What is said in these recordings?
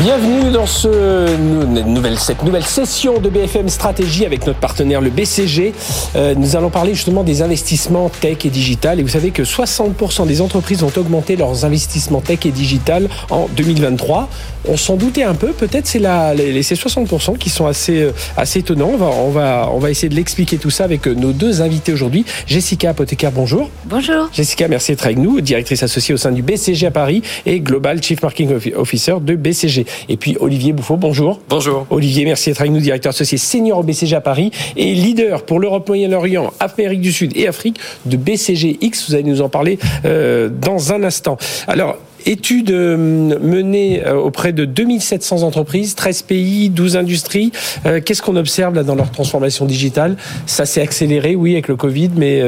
Bienvenue dans ce nouvelle, cette nouvelle session de BFM Stratégie avec notre partenaire le BCG. Euh, nous allons parler justement des investissements tech et digital. Et vous savez que 60% des entreprises ont augmenté leurs investissements tech et digital en 2023. On s'en doutait un peu. Peut-être c'est les, ces 60% qui sont assez, euh, assez étonnants. On va, on va, on va essayer de l'expliquer tout ça avec euh, nos deux invités aujourd'hui. Jessica Apothécaire, bonjour. Bonjour. Jessica, merci d'être avec nous, directrice associée au sein du BCG à Paris et Global Chief Marketing Officer de BCG. Et puis Olivier Bouffot, bonjour. Bonjour. Olivier, merci d'être avec nous, directeur associé senior au BCG à Paris et leader pour l'Europe, Moyen-Orient, Amérique du Sud et Afrique de BCG X. Vous allez nous en parler euh, dans un instant. Alors, Étude euh, menée euh, auprès de 2700 entreprises, 13 pays, 12 industries. Euh, qu'est-ce qu'on observe là dans leur transformation digitale? Ça s'est accéléré, oui, avec le Covid, mais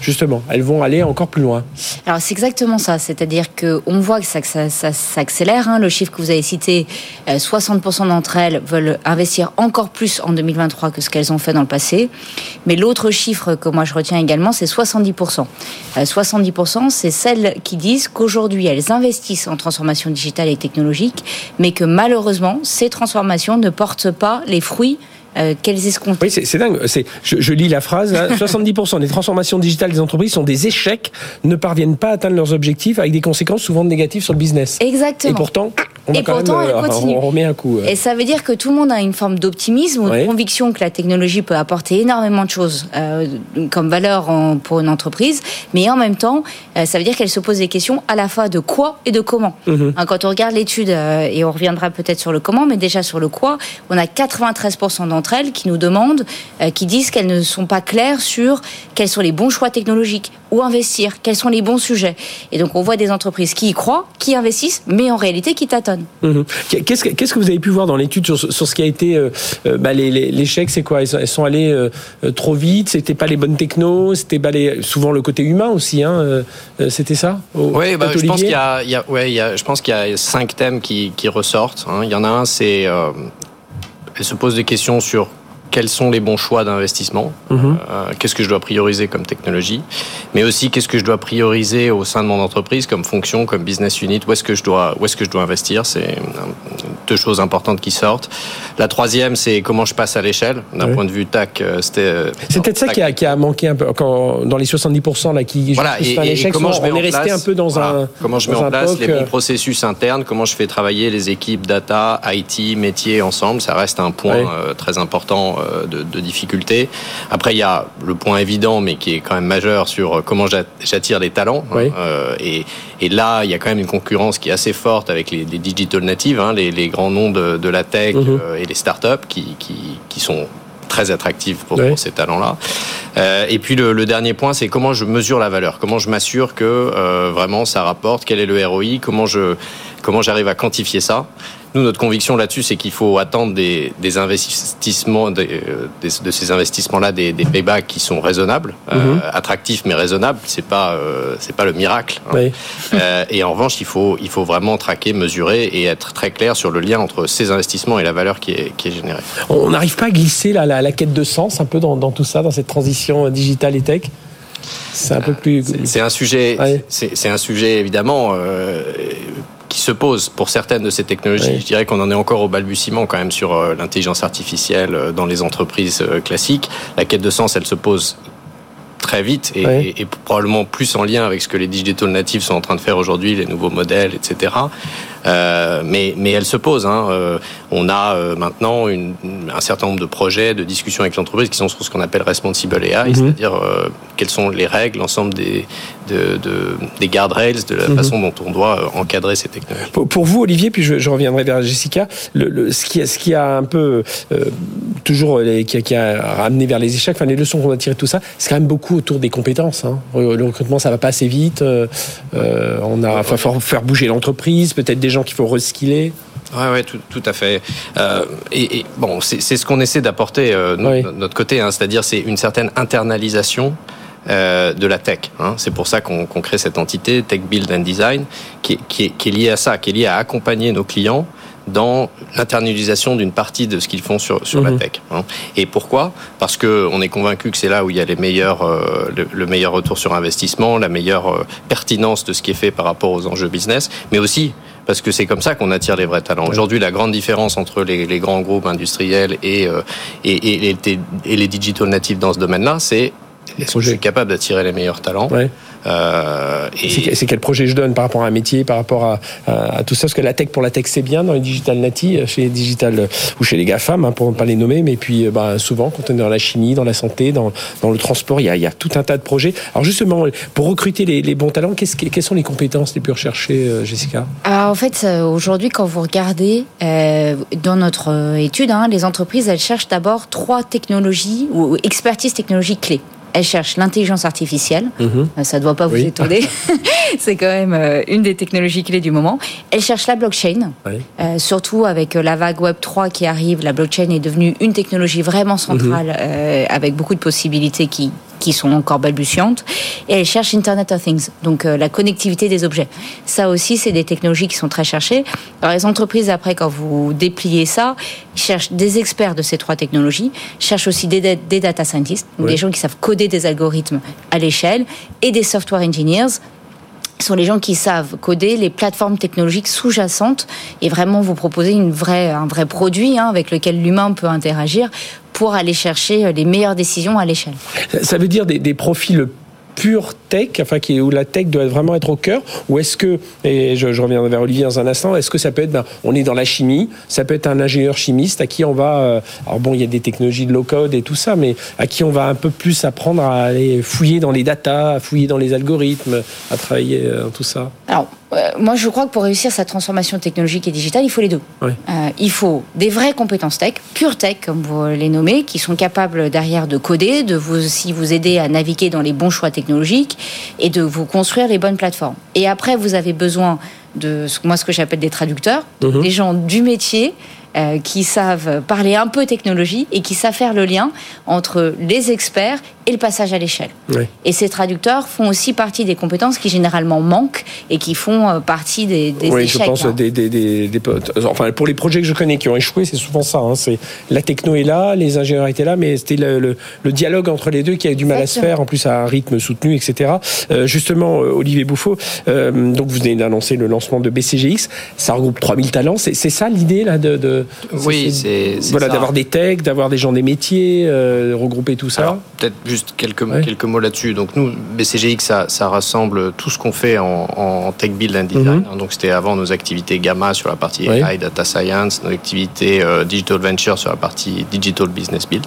justement, elles vont aller encore plus loin. Alors c'est exactement ça, c'est-à-dire que on voit que ça s'accélère. Hein. Le chiffre que vous avez cité, 60% d'entre elles veulent investir encore plus en 2023 que ce qu'elles ont fait dans le passé. Mais l'autre chiffre que moi je retiens également, c'est 70%. 70%, c'est celles qui disent qu'aujourd'hui elles investissent investissent en transformation digitale et technologique, mais que malheureusement, ces transformations ne portent pas les fruits euh, qu'elles escomptent. Oui, c'est dingue. Je, je, lis la phrase. 70% des transformations digitales des entreprises sont des échecs, ne parviennent pas à atteindre leurs objectifs avec des conséquences souvent négatives sur le business. Exactement. Et pourtant, on, et pourtant, même, elle continue. on remet un coup. Et ça veut dire que tout le monde a une forme d'optimisme ou de conviction que la technologie peut apporter énormément de choses euh, comme valeur en, pour une entreprise, mais en même temps, euh, ça veut dire qu'elle se pose des questions à la fois de quoi et de comment. Mhm. Hein, quand on regarde l'étude, euh, et on reviendra peut-être sur le comment, mais déjà sur le quoi, on a 93% d'entre elles qui nous demandent, euh, qui disent qu'elles ne sont pas claires sur quels sont les bons choix technologiques, où investir, quels sont les bons sujets. Et donc on voit des entreprises qui y croient, qui investissent, mais en réalité qui tâtonnent. Mhm. Qu'est-ce, que, qu'est-ce que vous avez pu voir dans l'étude sur, sur ce qui a été euh, euh, bah, les, les, l'échec C'est quoi? Elles sont allées euh, trop vite? C'était pas les bonnes technos C'était pas les, souvent le côté humain aussi. Hein, c'était ça? Oui, bah, je pense qu'il y a, il y a, ouais, il y a, je pense qu'il y a cinq thèmes qui, qui ressortent. Hein. Il y en a un, c'est euh, elle se pose des questions sur quels sont les bons choix d'investissement, mhm. euh, qu'est-ce que je dois prioriser comme technologie, mais aussi qu'est-ce que je dois prioriser au sein de mon entreprise comme fonction, comme business unit, où est-ce que je dois, où est-ce que je dois investir, c'est deux choses importantes qui sortent. La troisième, c'est comment je passe à l'échelle, d'un point de vue TAC. Euh, c'était. Euh, c'est peut-être ça qui a, qui a, manqué un peu quand, dans les 70% là qui voilà, et, et, comment je on est resté un peu dans un comment je mets en place les bons processus internes, comment je fais travailler les équipes data, IT, métier ensemble, ça reste un point très important euh, de, de difficultés. Après, il y a le point évident, mais qui est quand même majeur sur comment j'attire les talents. Hein, euh, et, et, là, il y a quand même une concurrence qui est assez forte avec les, les digital natives, hein, les, les, grands noms de, de la tech mhm. euh, et les startups qui, qui, qui sont très attractifs pour, ces talents-là. Euh, et puis le, le dernier point, c'est comment je mesure la valeur, comment je m'assure que euh, vraiment ça rapporte, quel est le ROI, comment je comment j'arrive à quantifier ça? Nous, notre conviction là-dessus, c'est qu'il faut attendre des, des investissements, des, euh, de ces investissements-là, des, paybacks qui sont raisonnables, euh, mhm. attractifs mais raisonnables. C'est pas, euh, c'est pas le miracle. Hein. Euh, et en revanche, il faut, il faut vraiment traquer, mesurer et être très clair sur le lien entre ces investissements et la valeur qui est, qui est générée. On n'arrive pas à glisser la, la, la, quête de sens un peu dans, dans tout ça, dans cette transition digitale et tech? C'est un peu plus. C'est un sujet. Ouais. C'est un sujet évidemment. Euh, se pose pour certaines de ces technologies. Oui. Je dirais qu'on en est encore au balbutiement quand même sur euh, l'intelligence artificielle euh, dans les entreprises euh, classiques. La quête de sens, elle se pose très vite et, oui. et, et, probablement plus en lien avec ce que les digital natives sont en train de faire aujourd'hui, les nouveaux modèles, etc. Euh, mais, mais elle se pose. Hein. Euh, on a euh, maintenant une, un certain nombre de projets, de discussions avec l'entreprise qui sont sur ce qu'on appelle responsible AI, -hmm. c'est-à-dire euh, quelles sont les règles, l'ensemble des, de, de, des guardrails, de la -hmm. façon dont on doit encadrer ces technologies. Pour, pour vous, Olivier, puis je, je reviendrai vers Jessica, le, le, ce, qui a, ce qui a un peu toujours les, qui, a, qui, a, ramené vers les échecs, enfin les leçons qu'on a tirées de tout ça, c'est quand même beaucoup autour des compétences. Hein. Le recrutement, ça va pas assez vite. Euh, on a, enfin, faut faire bouger l'entreprise, peut-être des gens qu'il faut reskiller. Oui, ouais, tout, tout, à fait. Euh, et, et, bon, c'est ce qu'on essaie d'apporter euh, oui. notre côté, hein, c'est-à-dire c'est une certaine internalisation euh, de la tech. Hein. C'est pour ça qu'on qu crée cette entité Tech Build and Design qui, qui, est, qui, est, liée à ça, qui est liée à accompagner nos clients dans l'internalisation d'une partie de ce qu'ils font sur, sur la mhm. tech. Hein. Et pourquoi? Parce que on est convaincu que c'est là où il y a les meilleurs, euh, le, meilleur retour sur investissement, la meilleure euh, pertinence de ce qui est fait par rapport aux enjeux business, mais aussi parce que c'est comme ça qu'on attire les vrais talents. Aujourd'hui, la grande différence entre les, les grands groupes industriels et, euh, et, et, et, et les digital natives dans ce domaine-là, c'est est-ce que je suis capable d'attirer les meilleurs talents euh, c'est quel projet je donne par rapport à un métier, par rapport à, à, tout ça? Parce que la tech pour la tech c'est bien dans les digital natives, chez les digital ou chez les GAFAM, hein, pour ne pas les nommer, mais puis bah, souvent quand on est dans la chimie, dans la santé, dans, dans le transport, il y, a, il y, a, tout un tas de projets. Alors justement, pour recruter les, les bons talents, quelles sont les compétences les plus recherchées, euh, Jessica? Alors en fait, euh, aujourd'hui, quand vous regardez euh, dans notre étude, hein, les entreprises, elles cherchent d'abord trois technologies ou expertise technologiques clés elle cherche l'intelligence artificielle. Mhm. Euh, ça ne doit pas vous étonner. c'est quand même euh, une des technologies clés du moment. Elle cherche la blockchain. Euh, surtout avec la vague Web 3 qui arrive, la blockchain est devenue une technologie vraiment centrale mhm. avec beaucoup de possibilités qui, qui sont encore balbutiantes. Et elle cherche Internet of Things, donc la connectivité des objets. Ça aussi, c'est des technologies qui sont très cherchées. Alors les entreprises, après, quand vous dépliez ça, cherchent des experts de ces trois technologies, cherchent aussi des, des data scientists, des gens qui savent coder des algorithmes à l'échelle, et des software engineers sont les gens qui savent coder les plateformes technologiques sous-jacentes et vraiment vous proposer une vraie, un vrai produit hein, avec lequel l'humain peut interagir pour aller chercher les meilleures décisions à l'échelle. Ça veut dire des, des profils pure tech, enfin qui, où la tech doit vraiment être au cœur, ou est-ce que, et je, je, reviens vers Olivier dans un instant, est-ce que ça peut être, ben, on est dans la chimie, ça peut être un ingénieur chimiste à qui on va, euh, alors bon, il y a des technologies de low code et tout ça, mais à qui on va un peu plus apprendre à aller fouiller dans les datas, à fouiller dans les algorithmes, à travailler euh, dans tout ça. Alors, euh, moi, je crois que pour réussir cette transformation technologique et digitale, il faut les deux. Euh, il faut des vraies compétences tech, pure tech, comme vous les nommez, qui sont capables derrière de coder, de vous aussi vous aider à naviguer dans les bons choix technologiques et de vous construire les bonnes plateformes. Et après, vous avez besoin de moi ce que j'appelle des traducteurs, mhm. des gens du métier euh, qui savent parler un peu technologie et qui savent faire le lien entre les experts et le passage à l'échelle. Et ces traducteurs font aussi partie des compétences qui généralement manquent et qui font euh, partie des, des oui, échecs. je pense hein. des, des, des, enfin pour les projets que je connais qui ont échoué, c'est souvent ça. Hein. c'est la techno est là, les ingénieurs étaient là, mais c'était le, le, dialogue entre les deux qui a du mal à se faire, en plus à un rythme soutenu, etc. Euh, justement, Olivier Bouffot, euh, donc vous venez d'annoncer le lancement de BCGX, ça regroupe 3000 talents. C'est ça l'idée là de, de oui, c'est voilà d'avoir des techs, d'avoir des gens des métiers, euh, regrouper tout ça. Peut-être juste quelques, quelques mots là-dessus. Donc nous, BCGX, ça, ça rassemble tout ce qu'on fait en, en, tech build and design. Mhm. Donc c'était avant nos activités Gamma sur la partie AI, data science, nos activités euh, digital venture sur la partie digital business build.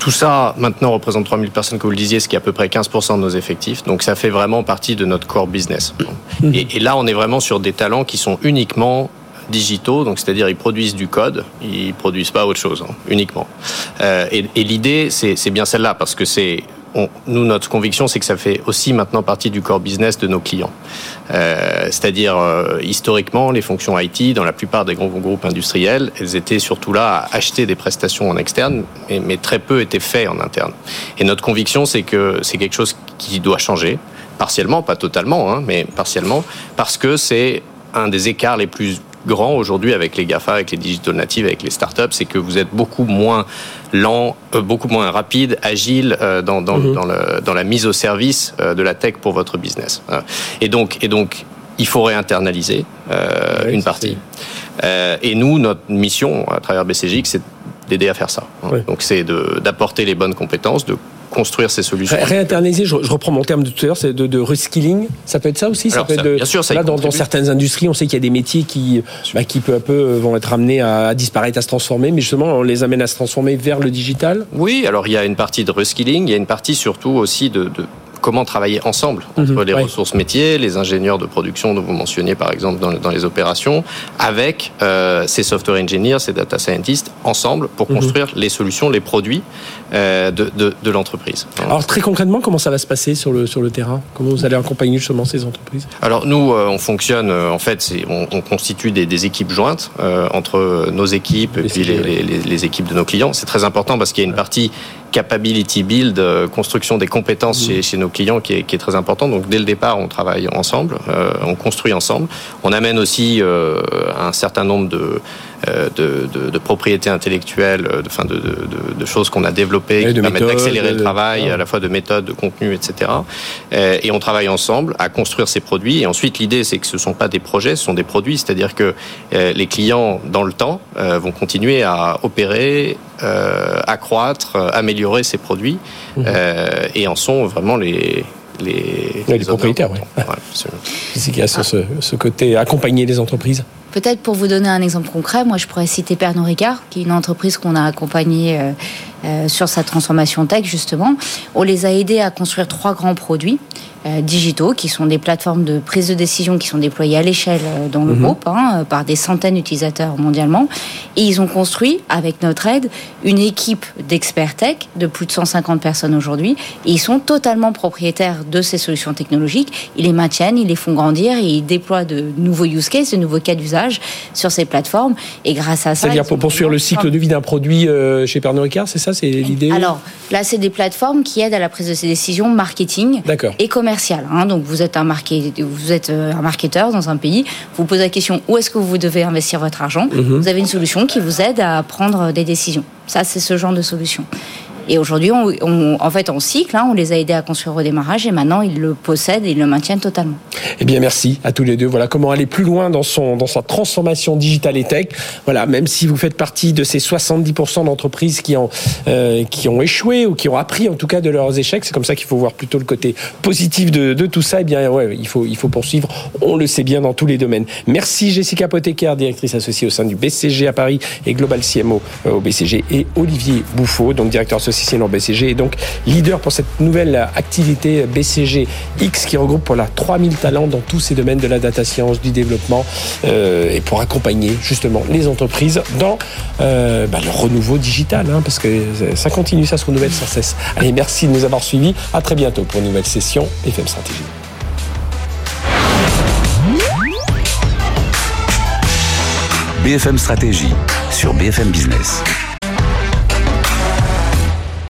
Tout ça, maintenant, représente 3000 personnes, comme vous le disiez, ce qui est à peu près 15% de nos effectifs. Donc, ça fait vraiment partie de notre core business. Mhm. Et, et, là, on est vraiment sur des talents qui sont uniquement digitaux, donc c'est-à-dire ils produisent du code, ils produisent pas autre chose hein, uniquement. Euh, et, l'idée, c'est bien celle-là parce que c'est nous, notre conviction, c'est que ça fait aussi maintenant partie du core business de nos clients. Euh, C'est-à-dire, euh, historiquement, les fonctions IT, dans la plupart des grands groupes industriels, elles étaient surtout là à acheter des prestations en externe, mais, très peu étaient faits en interne. Et notre conviction, c'est que c'est quelque chose qui doit changer, partiellement, pas totalement, hein, mais partiellement, parce que c'est un des écarts les plus grand aujourd'hui avec les GAFA, avec les digital natives, avec les startups, c'est que vous êtes beaucoup moins lent, euh, beaucoup moins rapide, agile euh, dans, dans, mhm. dans, le, dans, la mise au service euh, de la tech pour votre business. Et donc, et donc il faut réinternaliser une partie. et nous, notre mission à travers BCG, c'est d'aider à faire ça. Donc c'est d'apporter les bonnes compétences, de construire ces solutions. réinterniser, je, reprends mon terme de tout à l'heure, c'est de, de, reskilling. Ça peut être ça aussi. ça peut être de, bien sûr, ça là, dans, dans, certaines industries, on sait qu'il y a des métiers qui, bah, qui peu à peu euh, vont être amenés à, à, disparaître, à se transformer, mais justement, on les amène à se transformer vers le digital. Oui, alors il y a une partie de reskilling, il y a une partie surtout aussi de, de comment travailler ensemble entre mhm. les ressources métiers, les ingénieurs de production dont vous mentionniez par exemple dans, dans les opérations, avec euh, ces software engineers, ces data scientists, ensemble pour mhm. construire les solutions, les produits euh, de, de, de l'entreprise. Alors très concrètement, comment ça va se passer sur le, sur le terrain? Comment vous allez accompagner justement ces entreprises? Alors nous, euh, on fonctionne, en fait, on, on, constitue des, des équipes jointes entre nos équipes et puis les, les, les, équipes de nos clients. C'est très important parce qu'il y a une partie capability build, euh, construction des compétences chez, chez, nos clients qui est, qui est, très important. Donc dès le départ, on travaille ensemble, euh, on construit ensemble. On amène aussi euh, un certain nombre de, euh, de, de, de propriétés intellectuelles, de, de, de, choses qu'on a développées qui permettent d'accélérer le travail, à la fois de méthodes, de contenu, etc. Et on travaille ensemble à construire ces produits. Et ensuite, l'idée, c'est que ce ne sont pas des projets, ce sont des produits, c'est-à-dire que les clients, dans le temps, vont continuer à opérer, accroître, améliorer améliorer ses produits mmh. euh, et en sont vraiment les, les, les, les propriétaires. Ouais. Ouais, C'est qu'il y a ce, ce, côté accompagner les entreprises? Peut-être pour vous donner un exemple concret, moi je pourrais citer Pernod Ricard, qui est une entreprise qu'on a accompagnée euh, euh, sur sa transformation tech justement. On les a aidés à construire trois grands produits euh, digitaux, qui sont des plateformes de prise de décision qui sont déployées à l'échelle euh, dans le mhm. groupe hein, par des centaines d'utilisateurs mondialement. Et ils ont construit, avec notre aide, une équipe d'experts tech de plus de 150 personnes aujourd'hui. Et ils sont totalement propriétaires de ces solutions technologiques. Ils les maintiennent, ils les font grandir et ils déploient de nouveaux use cases, de nouveaux cas d'usage sur ces plateformes. Et grâce à ça, c'est-à-dire pour poursuivre le cycle de vie d'un produit chez Pernod Ricard, c'est ça, c'est l'idée Alors là, c'est des plateformes qui aident à la prise de ces décisions marketing et commercial. Hein. Donc vous êtes un vous êtes euh, un marketeur dans un pays, vous posez la question où est-ce que vous devez investir votre argent? Mhm. Vous avez une solution qui vous aide à prendre des décisions. Ça, c'est ce genre de solution. Et aujourd'hui, on, en fait, on cycle, hein, on les a aidés à construire au démarrage et maintenant ils le possèdent et le maintiennent totalement. Eh bien, merci à tous les deux. Voilà comment aller plus loin dans, son, dans sa transformation digitale et tech. Voilà, même si vous faites partie de ces 70% d'entreprises qui, ont, euh, qui ont échoué ou qui ont appris en tout cas de leurs échecs, c'est comme ça qu'il faut voir plutôt le côté positif de, tout ça. Eh bien, ouais, il faut, il faut poursuivre. On le sait bien dans tous les domaines. Merci Jessica Pothécaire, directrice associée au sein du BCG à Paris et Global CMO euh, au BCG, et Olivier Bouffaut, donc directeur BCG et donc leader pour cette nouvelle activité BCG X qui regroupe pour la 3000 talents dans tous ces domaines de la data science, du développement euh, et pour accompagner justement les entreprises dans euh, bah, le renouveau digital hein, parce que ça continue, ça se renouvelle sans cesse. Allez, merci de nous avoir suivis. À très bientôt pour une nouvelle session FM Stratégie. BFM Stratégie sur BFM Business.